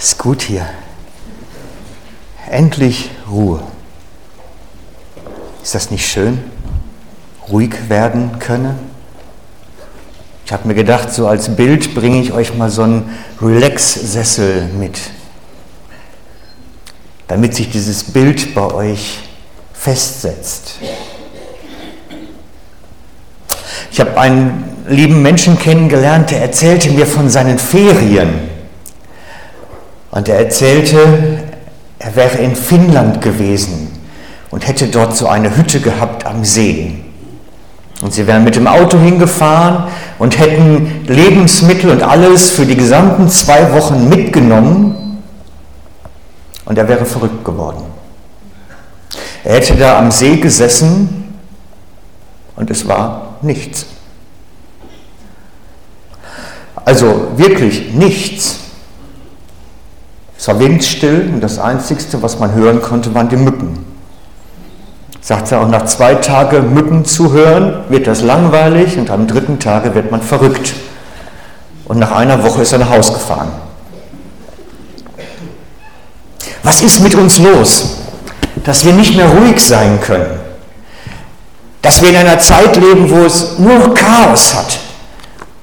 Ist gut hier. Endlich Ruhe. Ist das nicht schön? Ruhig werden können? Ich habe mir gedacht, so als Bild bringe ich euch mal so einen Relax-Sessel mit, damit sich dieses Bild bei euch festsetzt. Ich habe einen lieben Menschen kennengelernt, der erzählte mir von seinen Ferien. Und er erzählte, er wäre in Finnland gewesen und hätte dort so eine Hütte gehabt am See. Und sie wären mit dem Auto hingefahren und hätten Lebensmittel und alles für die gesamten zwei Wochen mitgenommen. Und er wäre verrückt geworden. Er hätte da am See gesessen und es war nichts. Also wirklich nichts. Es war windstill und das Einzige, was man hören konnte, waren die Mücken. Sagt er auch nach zwei Tagen Mücken zu hören, wird das langweilig und am dritten Tage wird man verrückt. Und nach einer Woche ist er nach Haus gefahren. Was ist mit uns los, dass wir nicht mehr ruhig sein können? Dass wir in einer Zeit leben, wo es nur Chaos hat,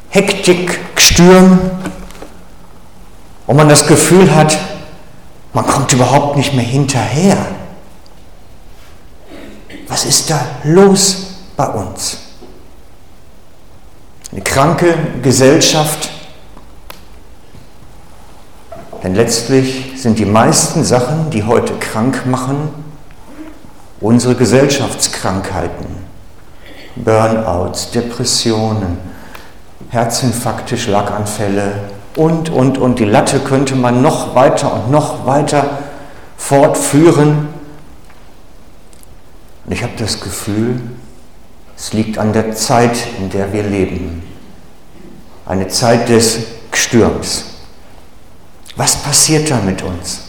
Hektik, Sturm, wo man das Gefühl hat, man kommt überhaupt nicht mehr hinterher. Was ist da los bei uns? Eine kranke Gesellschaft. Denn letztlich sind die meisten Sachen, die heute krank machen, unsere Gesellschaftskrankheiten. Burnouts, Depressionen, Herzinfarkte, Schlaganfälle, und, und, und. Die Latte könnte man noch weiter und noch weiter fortführen. Und ich habe das Gefühl, es liegt an der Zeit, in der wir leben. Eine Zeit des Stürms. Was passiert da mit uns?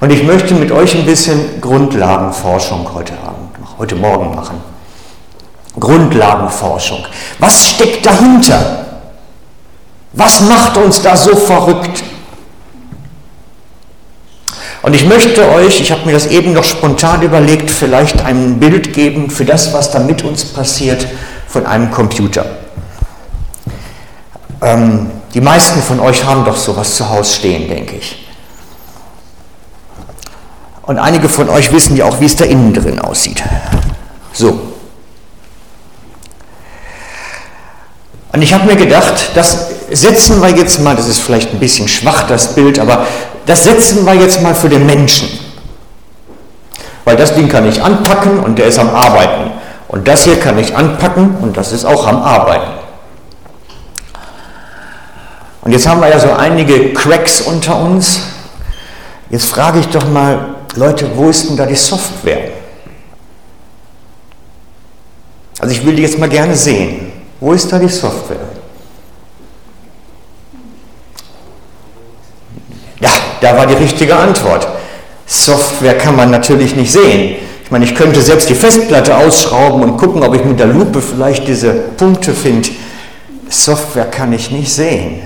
Und ich möchte mit euch ein bisschen Grundlagenforschung heute Abend, heute Morgen machen. Grundlagenforschung. Was steckt dahinter? Was macht uns da so verrückt? Und ich möchte euch, ich habe mir das eben noch spontan überlegt, vielleicht ein Bild geben für das, was da mit uns passiert von einem Computer. Ähm, die meisten von euch haben doch sowas zu Hause stehen, denke ich. Und einige von euch wissen ja auch, wie es da innen drin aussieht. So. Und ich habe mir gedacht, das setzen wir jetzt mal, das ist vielleicht ein bisschen schwach das Bild, aber das setzen wir jetzt mal für den Menschen. Weil das Ding kann ich anpacken und der ist am Arbeiten. Und das hier kann ich anpacken und das ist auch am Arbeiten. Und jetzt haben wir ja so einige Cracks unter uns. Jetzt frage ich doch mal, Leute, wo ist denn da die Software? Also ich will die jetzt mal gerne sehen. Wo ist da die Software? Ja, da war die richtige Antwort. Software kann man natürlich nicht sehen. Ich meine, ich könnte selbst die Festplatte ausschrauben und gucken, ob ich mit der Lupe vielleicht diese Punkte finde. Software kann ich nicht sehen.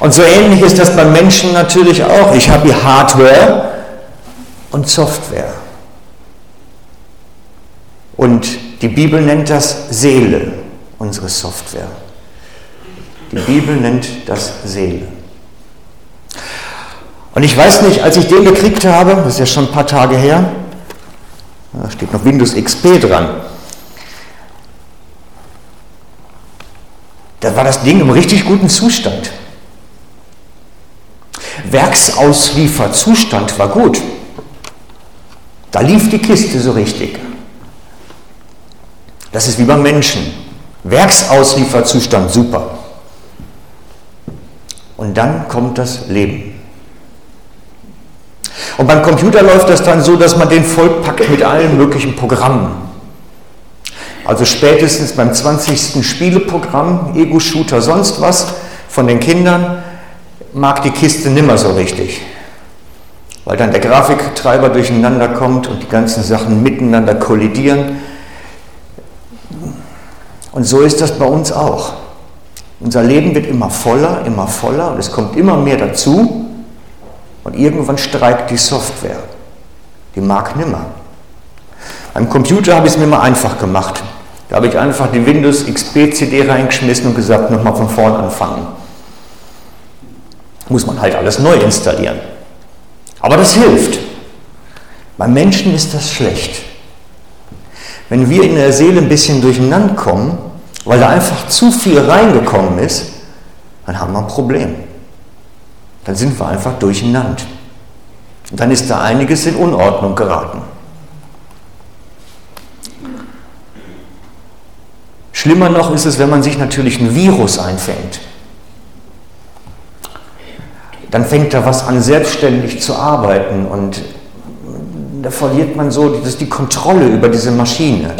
Und so ähnlich ist das beim Menschen natürlich auch. Ich habe die Hardware und Software. Und die Bibel nennt das Seele, unsere Software. Die Bibel nennt das Seele. Und ich weiß nicht, als ich den gekriegt habe, das ist ja schon ein paar Tage her, da steht noch Windows XP dran, da war das Ding im richtig guten Zustand. Werksauslieferzustand war gut. Da lief die Kiste so richtig. Das ist wie beim Menschen. Werksauslieferzustand super. Und dann kommt das Leben. Und beim Computer läuft das dann so, dass man den vollpackt mit allen möglichen Programmen. Also spätestens beim 20. Spieleprogramm, Ego-Shooter, sonst was von den Kindern, mag die Kiste nimmer so richtig. Weil dann der Grafiktreiber durcheinander kommt und die ganzen Sachen miteinander kollidieren. Und so ist das bei uns auch. Unser Leben wird immer voller, immer voller und es kommt immer mehr dazu und irgendwann streikt die Software. Die mag nimmer. Beim Computer habe ich es mir mal einfach gemacht. Da habe ich einfach die Windows XP CD reingeschmissen und gesagt, nochmal von vorn anfangen. Muss man halt alles neu installieren. Aber das hilft. Beim Menschen ist das schlecht. Wenn wir in der Seele ein bisschen durcheinander kommen, weil da einfach zu viel reingekommen ist, dann haben wir ein Problem. Dann sind wir einfach durcheinander. Und dann ist da einiges in Unordnung geraten. Schlimmer noch ist es, wenn man sich natürlich ein Virus einfängt. Dann fängt da was an, selbstständig zu arbeiten und da verliert man so das die Kontrolle über diese Maschine.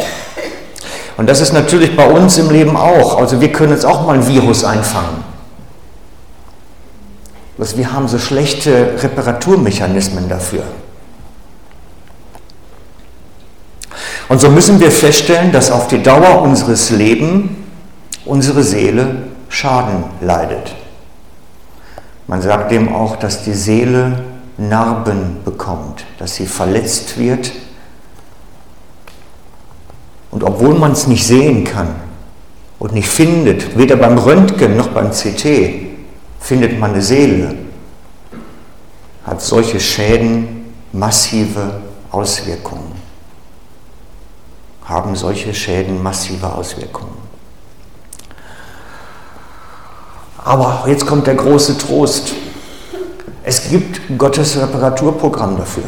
Und das ist natürlich bei uns im Leben auch. Also wir können jetzt auch mal ein Virus einfangen. Bloß wir haben so schlechte Reparaturmechanismen dafür. Und so müssen wir feststellen, dass auf die Dauer unseres Lebens unsere Seele Schaden leidet. Man sagt dem auch, dass die Seele Narben bekommt, dass sie verletzt wird. Und obwohl man es nicht sehen kann und nicht findet, weder beim Röntgen noch beim CT, findet man eine Seele, hat solche Schäden massive Auswirkungen. Haben solche Schäden massive Auswirkungen. Aber jetzt kommt der große Trost. Es gibt Gottes Reparaturprogramm dafür.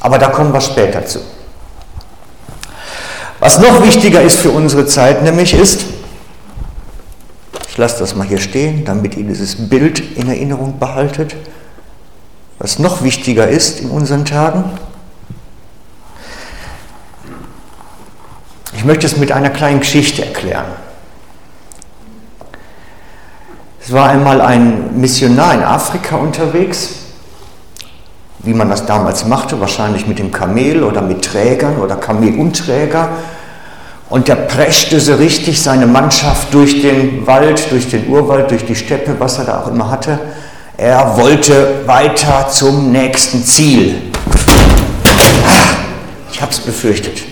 Aber da kommen wir später zu. Was noch wichtiger ist für unsere Zeit, nämlich ist, ich lasse das mal hier stehen, damit ihr dieses Bild in Erinnerung behaltet, was noch wichtiger ist in unseren Tagen. Ich möchte es mit einer kleinen Geschichte erklären. Es war einmal ein Missionar in Afrika unterwegs, wie man das damals machte, wahrscheinlich mit dem Kamel oder mit Trägern oder Kamel und. Und der preschte so richtig seine Mannschaft durch den Wald, durch den Urwald, durch die Steppe, was er da auch immer hatte. Er wollte weiter zum nächsten Ziel. Ich habe es befürchtet.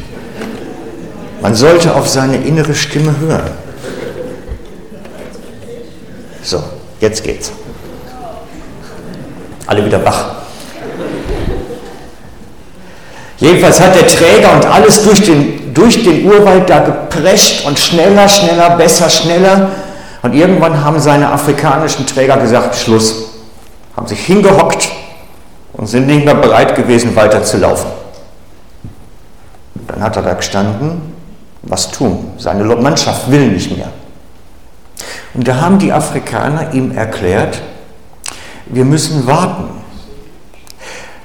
Man sollte auf seine innere Stimme hören. So, jetzt geht's. Alle wieder wach. Jedenfalls hat der Träger und alles durch den, durch den Urwald da geprescht und schneller, schneller, besser, schneller. Und irgendwann haben seine afrikanischen Träger gesagt, Schluss. Haben sich hingehockt und sind nicht mehr bereit gewesen, weiterzulaufen. Dann hat er da gestanden, was tun? Seine Mannschaft will nicht mehr. Und da haben die Afrikaner ihm erklärt, wir müssen warten,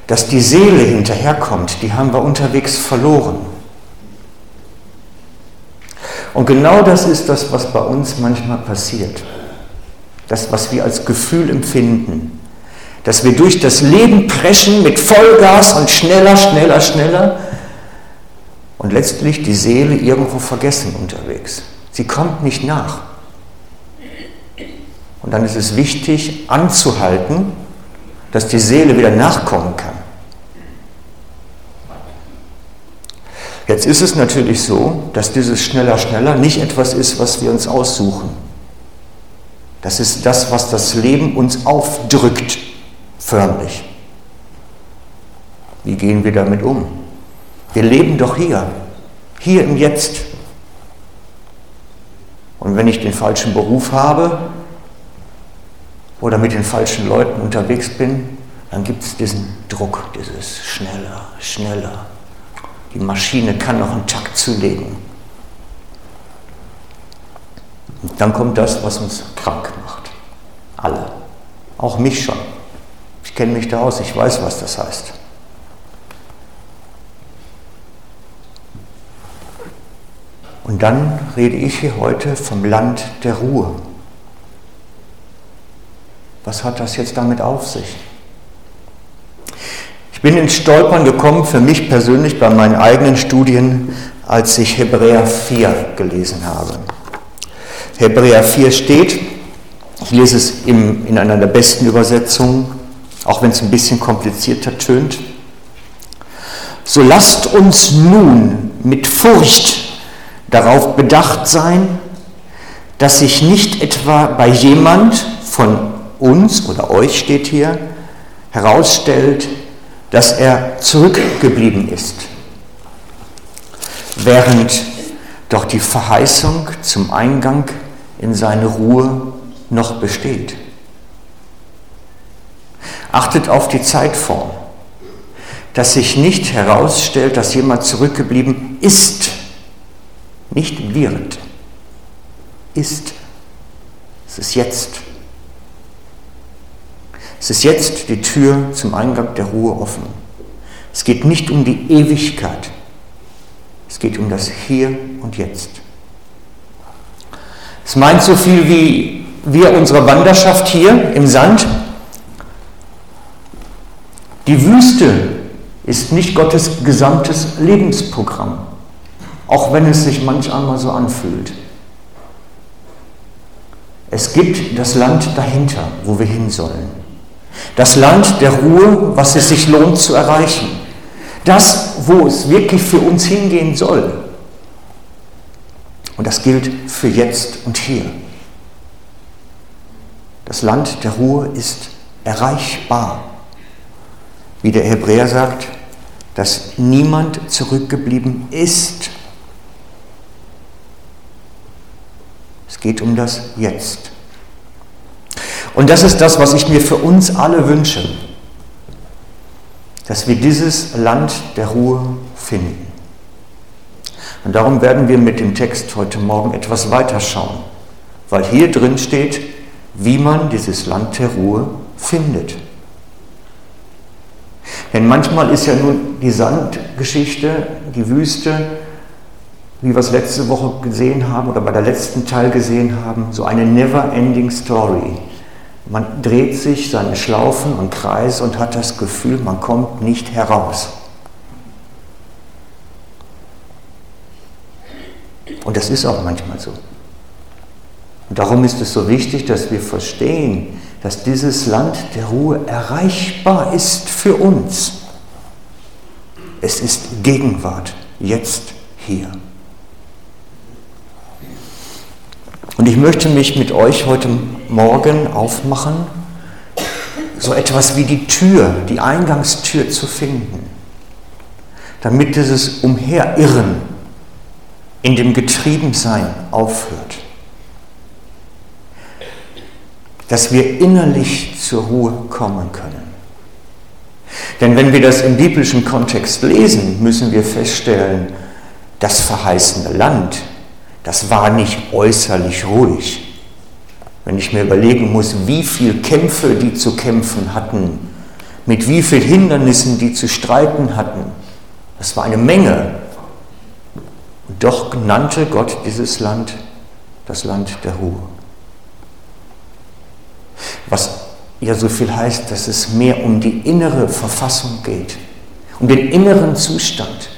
dass die Seele hinterherkommt, die haben wir unterwegs verloren. Und genau das ist das, was bei uns manchmal passiert. Das, was wir als Gefühl empfinden. Dass wir durch das Leben preschen mit Vollgas und schneller, schneller, schneller und letztlich die Seele irgendwo vergessen unterwegs. Sie kommt nicht nach. Und dann ist es wichtig anzuhalten, dass die Seele wieder nachkommen kann. Jetzt ist es natürlich so, dass dieses schneller, schneller nicht etwas ist, was wir uns aussuchen. Das ist das, was das Leben uns aufdrückt, förmlich. Wie gehen wir damit um? Wir leben doch hier, hier im Jetzt. Und wenn ich den falschen Beruf habe, oder mit den falschen Leuten unterwegs bin, dann gibt es diesen Druck, dieses schneller, schneller. Die Maschine kann noch einen Takt zulegen. Und dann kommt das, was uns krank macht. Alle. Auch mich schon. Ich kenne mich da aus, ich weiß, was das heißt. Und dann rede ich hier heute vom Land der Ruhe. Was hat das jetzt damit auf sich? Ich bin ins Stolpern gekommen für mich persönlich bei meinen eigenen Studien, als ich Hebräer 4 gelesen habe. Hebräer 4 steht, ich lese es in einer der besten Übersetzungen, auch wenn es ein bisschen komplizierter tönt. So lasst uns nun mit Furcht darauf bedacht sein, dass sich nicht etwa bei jemand von uns oder euch steht hier herausstellt, dass er zurückgeblieben ist, während doch die Verheißung zum Eingang in seine Ruhe noch besteht. Achtet auf die Zeitform, dass sich nicht herausstellt, dass jemand zurückgeblieben ist, nicht wird, ist. Es ist jetzt. Es ist jetzt die Tür zum Eingang der Ruhe offen. Es geht nicht um die Ewigkeit. Es geht um das Hier und Jetzt. Es meint so viel wie wir unsere Wanderschaft hier im Sand. Die Wüste ist nicht Gottes gesamtes Lebensprogramm, auch wenn es sich manch einmal so anfühlt. Es gibt das Land dahinter, wo wir hin sollen. Das Land der Ruhe, was es sich lohnt zu erreichen. Das, wo es wirklich für uns hingehen soll. Und das gilt für jetzt und hier. Das Land der Ruhe ist erreichbar. Wie der Hebräer sagt, dass niemand zurückgeblieben ist. Es geht um das Jetzt. Und das ist das, was ich mir für uns alle wünsche, dass wir dieses Land der Ruhe finden. Und darum werden wir mit dem Text heute Morgen etwas weiter schauen, weil hier drin steht, wie man dieses Land der Ruhe findet. Denn manchmal ist ja nun die Sandgeschichte, die Wüste, wie wir es letzte Woche gesehen haben oder bei der letzten Teil gesehen haben, so eine never-ending Story. Man dreht sich seine Schlaufen und Kreise und hat das Gefühl, man kommt nicht heraus. Und das ist auch manchmal so. Und darum ist es so wichtig, dass wir verstehen, dass dieses Land der Ruhe erreichbar ist für uns. Es ist Gegenwart, jetzt hier. Und ich möchte mich mit euch heute Morgen aufmachen, so etwas wie die Tür, die Eingangstür zu finden, damit dieses Umherirren in dem Getriebensein aufhört. Dass wir innerlich zur Ruhe kommen können. Denn wenn wir das im biblischen Kontext lesen, müssen wir feststellen, das verheißene Land, das war nicht äußerlich ruhig. Wenn ich mir überlegen muss, wie viele Kämpfe die zu kämpfen hatten, mit wie vielen Hindernissen die zu streiten hatten, das war eine Menge. Und doch nannte Gott dieses Land das Land der Ruhe. Was ja so viel heißt, dass es mehr um die innere Verfassung geht, um den inneren Zustand.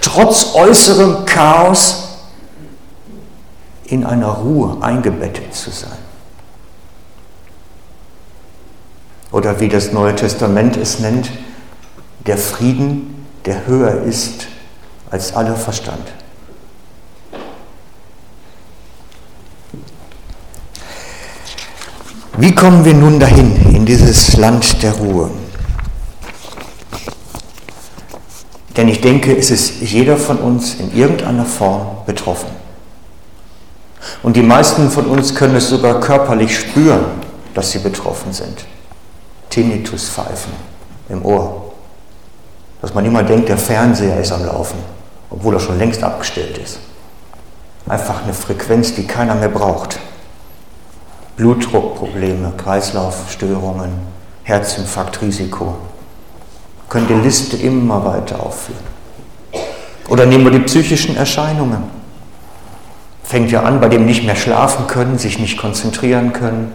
Trotz äußerem Chaos in einer Ruhe eingebettet zu sein. Oder wie das Neue Testament es nennt, der Frieden, der höher ist als aller Verstand. Wie kommen wir nun dahin, in dieses Land der Ruhe? Denn ich denke, es ist jeder von uns in irgendeiner Form betroffen. Und die meisten von uns können es sogar körperlich spüren, dass sie betroffen sind. Tinnituspfeifen im Ohr. Dass man immer denkt, der Fernseher ist am Laufen, obwohl er schon längst abgestellt ist. Einfach eine Frequenz, die keiner mehr braucht. Blutdruckprobleme, Kreislaufstörungen, Herzinfarktrisiko. Können die Liste immer weiter aufführen. Oder nehmen wir die psychischen Erscheinungen fängt ja an bei dem nicht mehr schlafen können, sich nicht konzentrieren können,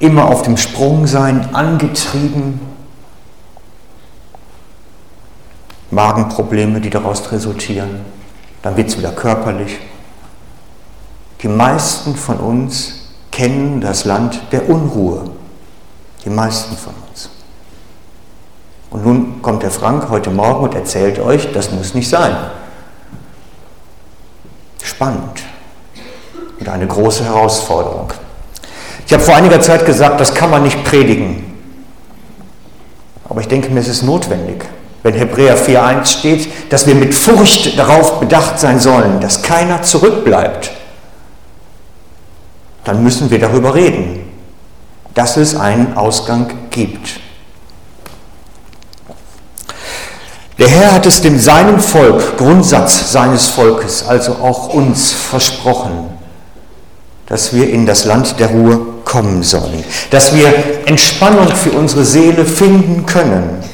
immer auf dem Sprung sein, angetrieben, Magenprobleme, die daraus resultieren, dann wird es wieder körperlich, Die meisten von uns kennen das Land der Unruhe. Die meisten von uns. Und nun kommt der Frank heute Morgen und erzählt euch, das muss nicht sein. Spannend und eine große Herausforderung. Ich habe vor einiger Zeit gesagt, das kann man nicht predigen. Aber ich denke mir, es ist notwendig, wenn Hebräer 4.1 steht, dass wir mit Furcht darauf bedacht sein sollen, dass keiner zurückbleibt. Dann müssen wir darüber reden, dass es einen Ausgang gibt. Der Herr hat es dem seinem Volk, Grundsatz seines Volkes, also auch uns versprochen, dass wir in das Land der Ruhe kommen sollen, dass wir Entspannung für unsere Seele finden können.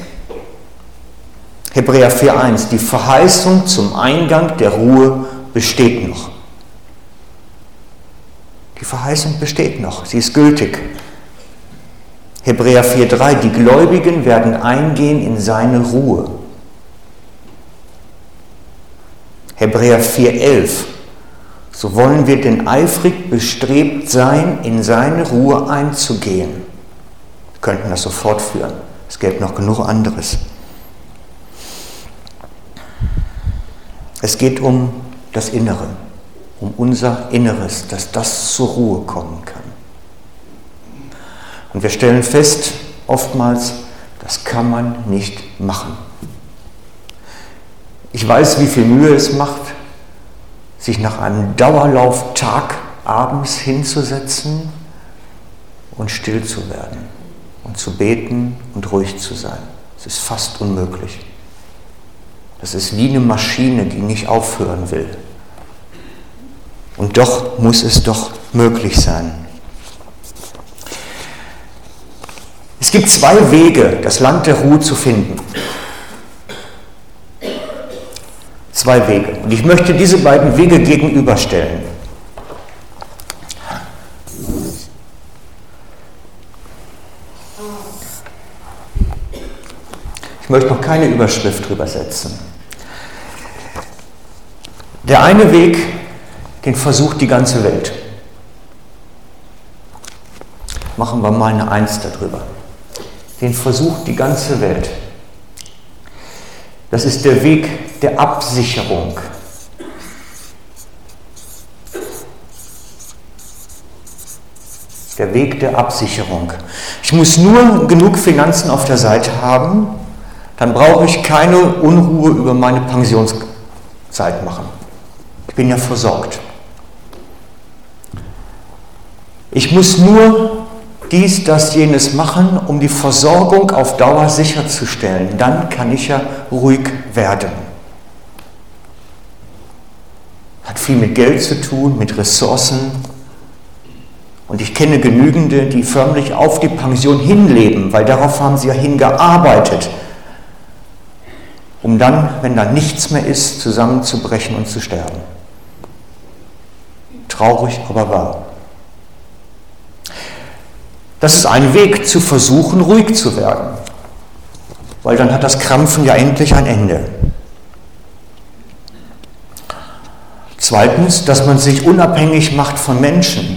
Hebräer 4.1, die Verheißung zum Eingang der Ruhe besteht noch. Die Verheißung besteht noch, sie ist gültig. Hebräer 4.3, die Gläubigen werden eingehen in seine Ruhe. Hebräer 4.11. So wollen wir denn eifrig bestrebt sein, in seine Ruhe einzugehen. Wir könnten das so fortführen. Es gäbe noch genug anderes. Es geht um das Innere, um unser Inneres, dass das zur Ruhe kommen kann. Und wir stellen fest, oftmals, das kann man nicht machen. Ich weiß, wie viel Mühe es macht, sich nach einem Dauerlauftag abends hinzusetzen und still zu werden und zu beten und ruhig zu sein. Es ist fast unmöglich. Das ist wie eine Maschine, die nicht aufhören will. Und doch muss es doch möglich sein. Es gibt zwei Wege, das Land der Ruhe zu finden. Zwei Wege. Und ich möchte diese beiden Wege gegenüberstellen. Ich möchte noch keine Überschrift drüber setzen. Der eine Weg, den versucht die ganze Welt. Machen wir mal eine Eins darüber. Den versucht die ganze Welt. Das ist der Weg der Absicherung. Der Weg der Absicherung. Ich muss nur genug Finanzen auf der Seite haben, dann brauche ich keine Unruhe über meine Pensionszeit machen. Ich bin ja versorgt. Ich muss nur dies, das, jenes machen, um die Versorgung auf Dauer sicherzustellen. Dann kann ich ja ruhig werden. Hat viel mit Geld zu tun, mit Ressourcen. Und ich kenne genügende, die förmlich auf die Pension hinleben, weil darauf haben sie ja hingearbeitet, um dann, wenn da nichts mehr ist, zusammenzubrechen und zu sterben. Traurig, aber wahr. Das ist ein Weg zu versuchen, ruhig zu werden, weil dann hat das Krampfen ja endlich ein Ende. Zweitens, dass man sich unabhängig macht von Menschen.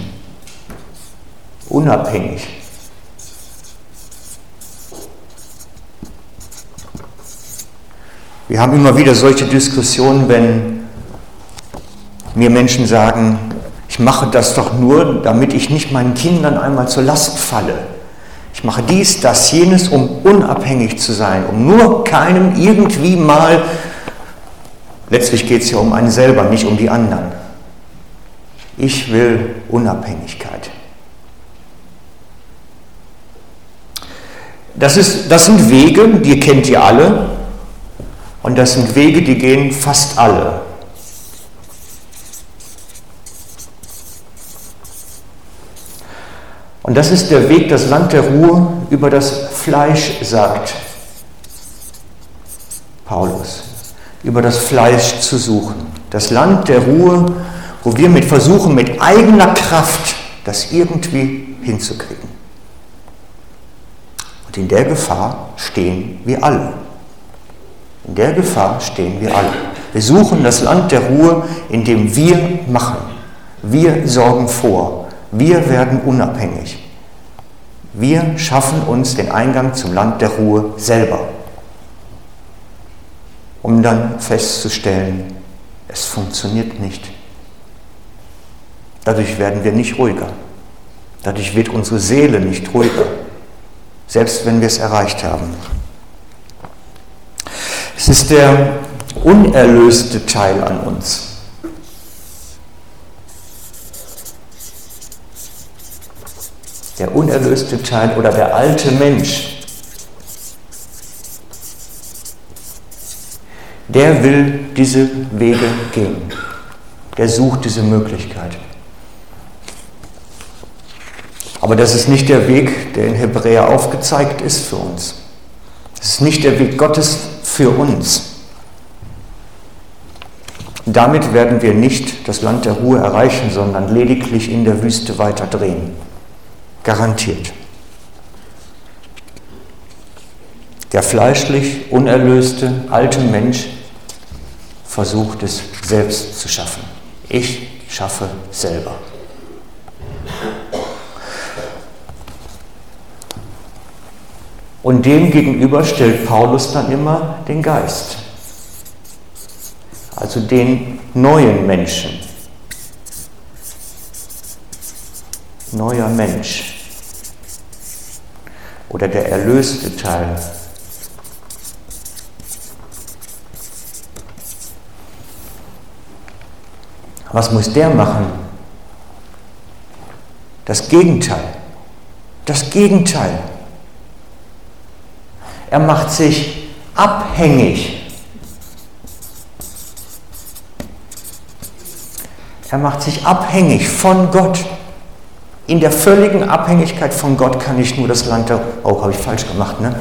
Unabhängig. Wir haben immer wieder solche Diskussionen, wenn mir Menschen sagen, ich mache das doch nur, damit ich nicht meinen Kindern einmal zur Last falle. Ich mache dies, das, jenes, um unabhängig zu sein, um nur keinem irgendwie mal, letztlich geht es ja um einen selber, nicht um die anderen. Ich will Unabhängigkeit. Das, ist, das sind Wege, die kennt ihr alle. Und das sind Wege, die gehen fast alle. Und das ist der Weg, das Land der Ruhe über das Fleisch sagt Paulus. Über das Fleisch zu suchen. Das Land der Ruhe, wo wir mit versuchen, mit eigener Kraft das irgendwie hinzukriegen. Und in der Gefahr stehen wir alle. In der Gefahr stehen wir alle. Wir suchen das Land der Ruhe, in dem wir machen. Wir sorgen vor. Wir werden unabhängig. Wir schaffen uns den Eingang zum Land der Ruhe selber, um dann festzustellen, es funktioniert nicht. Dadurch werden wir nicht ruhiger. Dadurch wird unsere Seele nicht ruhiger, selbst wenn wir es erreicht haben. Es ist der unerlöste Teil an uns. Der unerlöste Teil oder der alte Mensch, der will diese Wege gehen. Der sucht diese Möglichkeit. Aber das ist nicht der Weg, der in Hebräer aufgezeigt ist für uns. Das ist nicht der Weg Gottes für uns. Damit werden wir nicht das Land der Ruhe erreichen, sondern lediglich in der Wüste weiter drehen. Garantiert. Der fleischlich unerlöste alte Mensch versucht es selbst zu schaffen. Ich schaffe selber. Und dem gegenüber stellt Paulus dann immer den Geist, also den neuen Menschen. Neuer Mensch oder der erlöste Teil. Was muss der machen? Das Gegenteil. Das Gegenteil. Er macht sich abhängig. Er macht sich abhängig von Gott. In der völligen Abhängigkeit von Gott kann ich nur das Land der, oh, habe ich falsch gemacht, ne?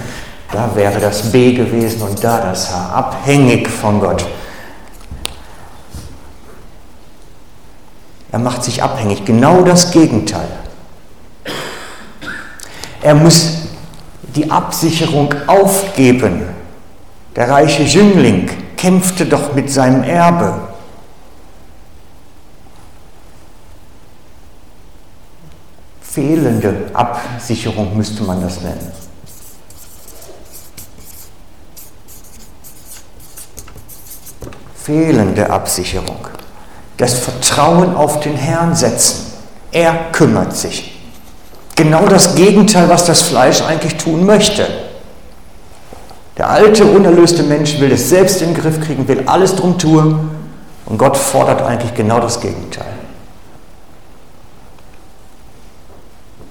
Da wäre das B gewesen und da das H. Abhängig von Gott. Er macht sich abhängig. Genau das Gegenteil. Er muss die Absicherung aufgeben. Der reiche Jüngling kämpfte doch mit seinem Erbe. Fehlende Absicherung müsste man das nennen. Fehlende Absicherung. Das Vertrauen auf den Herrn setzen. Er kümmert sich. Genau das Gegenteil, was das Fleisch eigentlich tun möchte. Der alte, unerlöste Mensch will es selbst in den Griff kriegen, will alles drum tun und Gott fordert eigentlich genau das Gegenteil.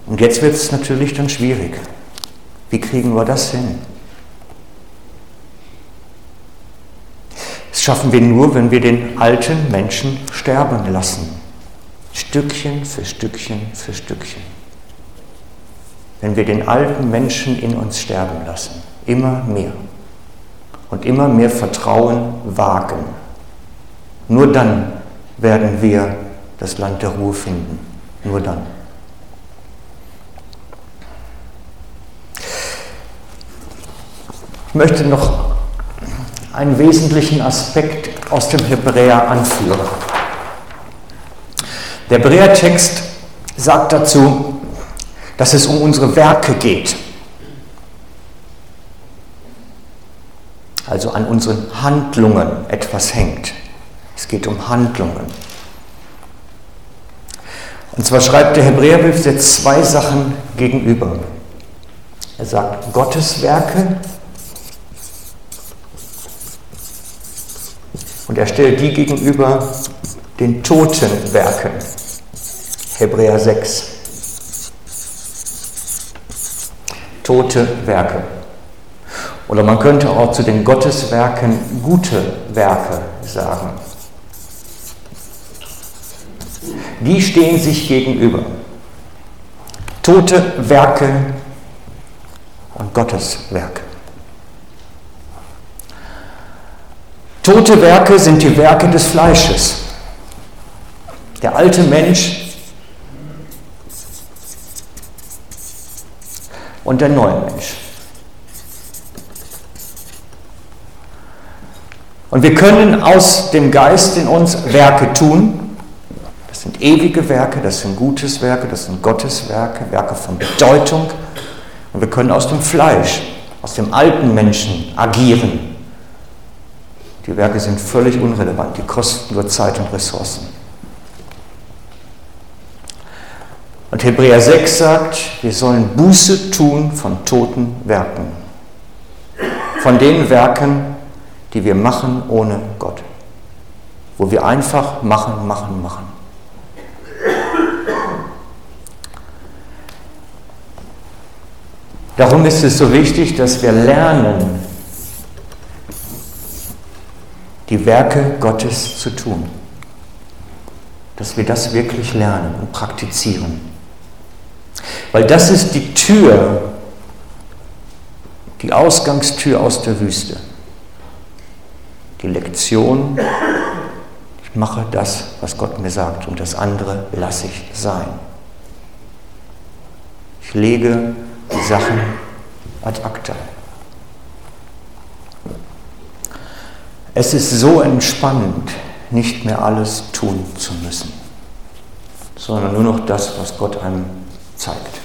Und jetzt wird es natürlich dann schwierig. Wie kriegen wir das hin? Das schaffen wir nur, wenn wir den alten Menschen sterben lassen. Stückchen für Stückchen für Stückchen wenn wir den alten Menschen in uns sterben lassen, immer mehr und immer mehr Vertrauen wagen. Nur dann werden wir das Land der Ruhe finden. Nur dann. Ich möchte noch einen wesentlichen Aspekt aus dem Hebräer anführen. Der Hebräertext sagt dazu, dass es um unsere Werke geht. Also an unseren Handlungen etwas hängt. Es geht um Handlungen. Und zwar schreibt der Hebräerbrief jetzt zwei Sachen gegenüber. Er sagt Gottes Werke und er stellt die gegenüber den toten Werken. Hebräer 6. tote Werke. Oder man könnte auch zu den Gotteswerken gute Werke sagen. Die stehen sich gegenüber. Tote Werke und Gotteswerke. Tote Werke sind die Werke des Fleisches. Der alte Mensch und der neue Mensch. Und wir können aus dem Geist in uns Werke tun. Das sind ewige Werke, das sind Gutes Werke, das sind Gottes Werke, Werke von Bedeutung. Und wir können aus dem Fleisch, aus dem alten Menschen agieren. Die Werke sind völlig unrelevant, die kosten nur Zeit und Ressourcen. Und Hebräer 6 sagt, wir sollen Buße tun von toten Werken. Von den Werken, die wir machen ohne Gott. Wo wir einfach machen, machen, machen. Darum ist es so wichtig, dass wir lernen, die Werke Gottes zu tun. Dass wir das wirklich lernen und praktizieren. Weil das ist die Tür, die Ausgangstür aus der Wüste. Die Lektion, ich mache das, was Gott mir sagt und das andere lasse ich sein. Ich lege die Sachen ad acta. Es ist so entspannend, nicht mehr alles tun zu müssen, sondern nur noch das, was Gott einem zeigt.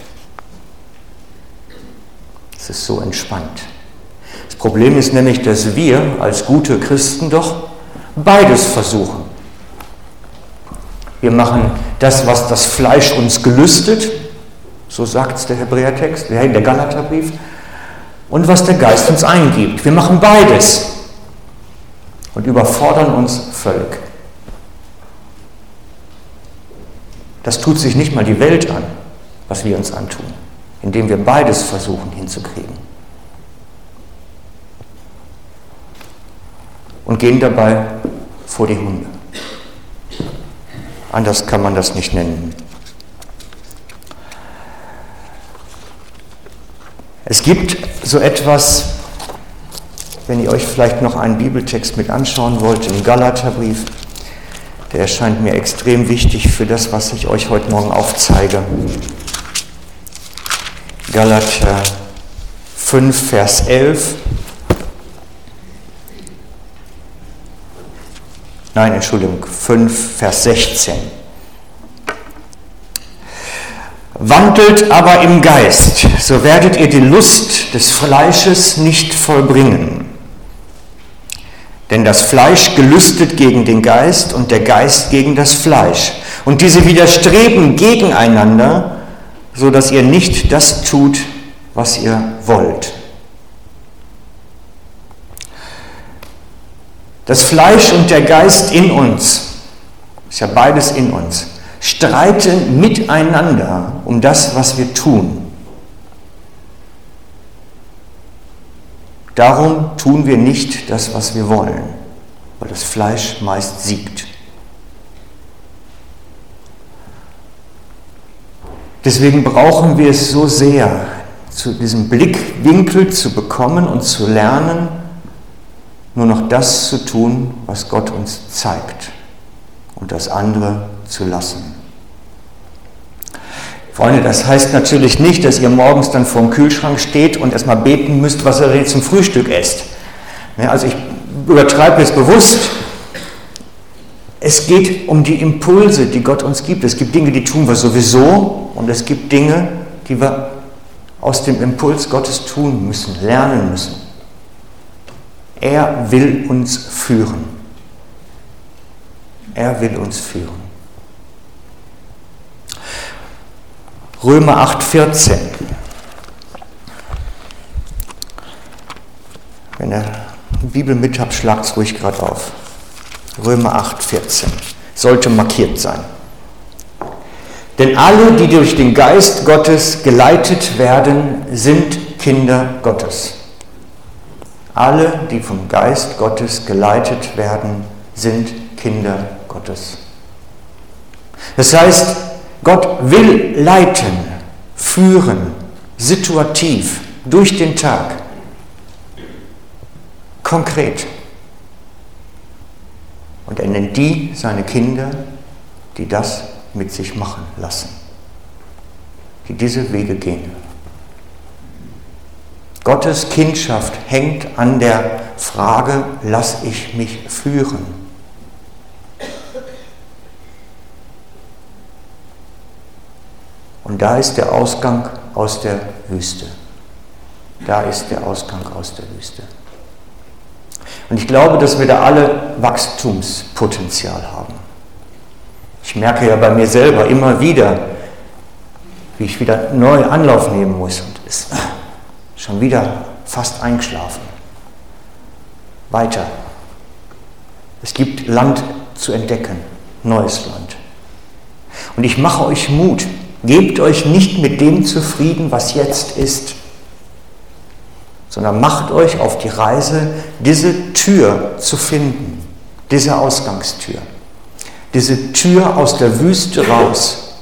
Es ist so entspannt. Das Problem ist nämlich, dass wir als gute Christen doch beides versuchen. Wir machen das, was das Fleisch uns gelüstet, so sagt es der Hebräertext, der Galaterbrief, und was der Geist uns eingibt. Wir machen beides und überfordern uns völlig. Das tut sich nicht mal die Welt an, was wir uns antun indem wir beides versuchen hinzukriegen. Und gehen dabei vor die Hunde. Anders kann man das nicht nennen. Es gibt so etwas, wenn ihr euch vielleicht noch einen Bibeltext mit anschauen wollt, im Galaterbrief, der erscheint mir extrem wichtig für das, was ich euch heute Morgen aufzeige. Galater 5, Vers 11. Nein, Entschuldigung, 5, Vers 16. Wandelt aber im Geist, so werdet ihr die Lust des Fleisches nicht vollbringen. Denn das Fleisch gelüstet gegen den Geist und der Geist gegen das Fleisch. Und diese widerstreben gegeneinander so dass ihr nicht das tut, was ihr wollt. Das Fleisch und der Geist in uns, ist ja beides in uns, streiten miteinander um das, was wir tun. Darum tun wir nicht das, was wir wollen, weil das Fleisch meist siegt. Deswegen brauchen wir es so sehr, zu diesem Blickwinkel zu bekommen und zu lernen, nur noch das zu tun, was Gott uns zeigt und das andere zu lassen. Freunde, das heißt natürlich nicht, dass ihr morgens dann vor dem Kühlschrank steht und erstmal beten müsst, was ihr zum Frühstück esst. Also ich übertreibe es bewusst, es geht um die Impulse, die Gott uns gibt. Es gibt Dinge, die tun wir sowieso und es gibt Dinge, die wir aus dem Impuls Gottes tun müssen, lernen müssen. Er will uns führen. Er will uns führen. Römer 8,14. Wenn ihr die Bibel mit habt, schlagt es ruhig gerade auf. Römer 8, 14. Sollte markiert sein. Denn alle, die durch den Geist Gottes geleitet werden, sind Kinder Gottes. Alle, die vom Geist Gottes geleitet werden, sind Kinder Gottes. Das heißt, Gott will leiten, führen, situativ, durch den Tag, konkret. Und er nennt die seine Kinder, die das mit sich machen lassen, die diese Wege gehen. Gottes Kindschaft hängt an der Frage, lass ich mich führen? Und da ist der Ausgang aus der Wüste. Da ist der Ausgang aus der Wüste. Und ich glaube, dass wir da alle Wachstumspotenzial haben. Ich merke ja bei mir selber immer wieder, wie ich wieder neu Anlauf nehmen muss und ist schon wieder fast eingeschlafen. Weiter. Es gibt Land zu entdecken, neues Land. Und ich mache euch Mut. Gebt euch nicht mit dem zufrieden, was jetzt ist, sondern macht euch auf die Reise, diese Tür zu finden, diese Ausgangstür, diese Tür aus der Wüste raus,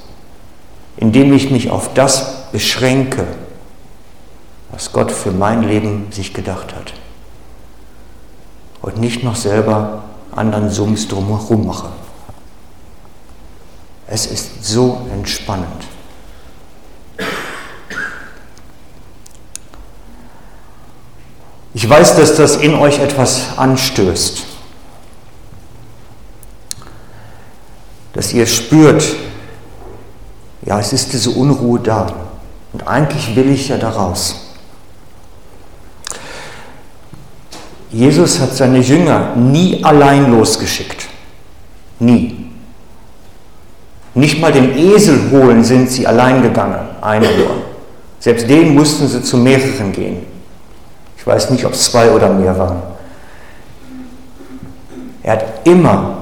indem ich mich auf das beschränke, was Gott für mein Leben sich gedacht hat. Und nicht noch selber anderen Sums drumherum mache. Es ist so entspannend. Ich weiß, dass das in euch etwas anstößt. Dass ihr spürt, ja, es ist diese Unruhe da. Und eigentlich will ich ja da raus. Jesus hat seine Jünger nie allein losgeschickt. Nie. Nicht mal den Esel holen sind sie allein gegangen, einer nur. Selbst den mussten sie zu mehreren gehen. Ich weiß nicht, ob es zwei oder mehr waren. Er hat immer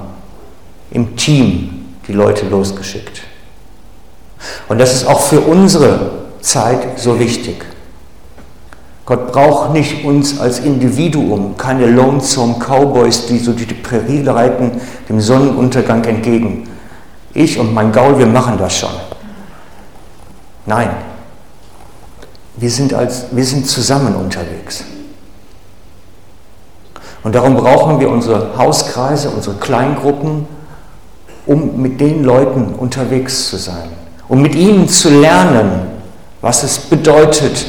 im Team die Leute losgeschickt. Und das ist auch für unsere Zeit so wichtig. Gott braucht nicht uns als Individuum, keine lonesome Cowboys, die so die Prärie reiten, dem Sonnenuntergang entgegen. Ich und mein Gaul, wir machen das schon. Nein, wir sind, als, wir sind zusammen unterwegs. Und darum brauchen wir unsere Hauskreise, unsere Kleingruppen, um mit den Leuten unterwegs zu sein, um mit ihnen zu lernen, was es bedeutet,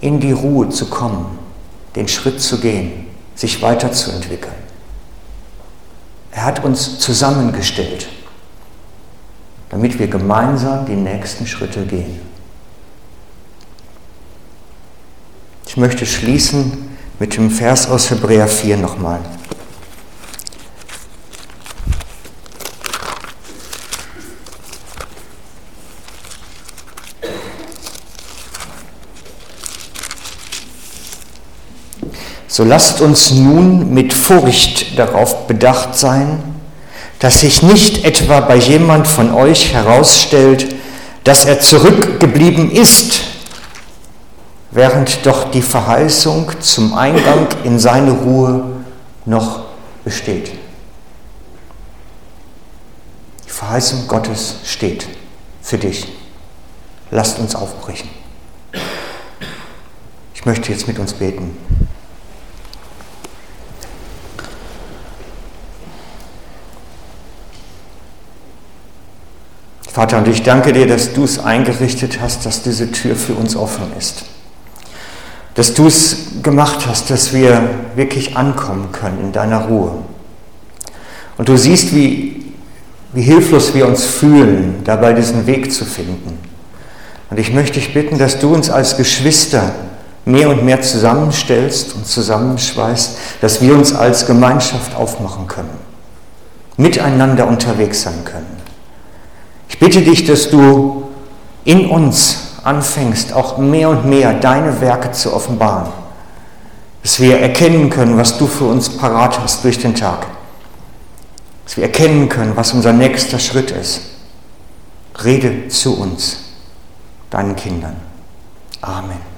in die Ruhe zu kommen, den Schritt zu gehen, sich weiterzuentwickeln. Er hat uns zusammengestellt, damit wir gemeinsam die nächsten Schritte gehen. Ich möchte schließen mit dem Vers aus Hebräer 4 nochmal. So lasst uns nun mit Furcht darauf bedacht sein, dass sich nicht etwa bei jemand von euch herausstellt, dass er zurückgeblieben ist, während doch die Verheißung zum Eingang in seine Ruhe noch besteht. Die Verheißung Gottes steht für dich. Lasst uns aufbrechen. Ich möchte jetzt mit uns beten. Vater, und ich danke dir, dass du es eingerichtet hast, dass diese Tür für uns offen ist. Dass du es gemacht hast, dass wir wirklich ankommen können in deiner Ruhe. Und du siehst, wie, wie hilflos wir uns fühlen, dabei diesen Weg zu finden. Und ich möchte dich bitten, dass du uns als Geschwister mehr und mehr zusammenstellst und zusammenschweißt, dass wir uns als Gemeinschaft aufmachen können, miteinander unterwegs sein können. Ich bitte dich, dass du in uns anfängst, auch mehr und mehr deine Werke zu offenbaren, dass wir erkennen können, was du für uns parat hast durch den Tag, dass wir erkennen können, was unser nächster Schritt ist. Rede zu uns, deinen Kindern. Amen.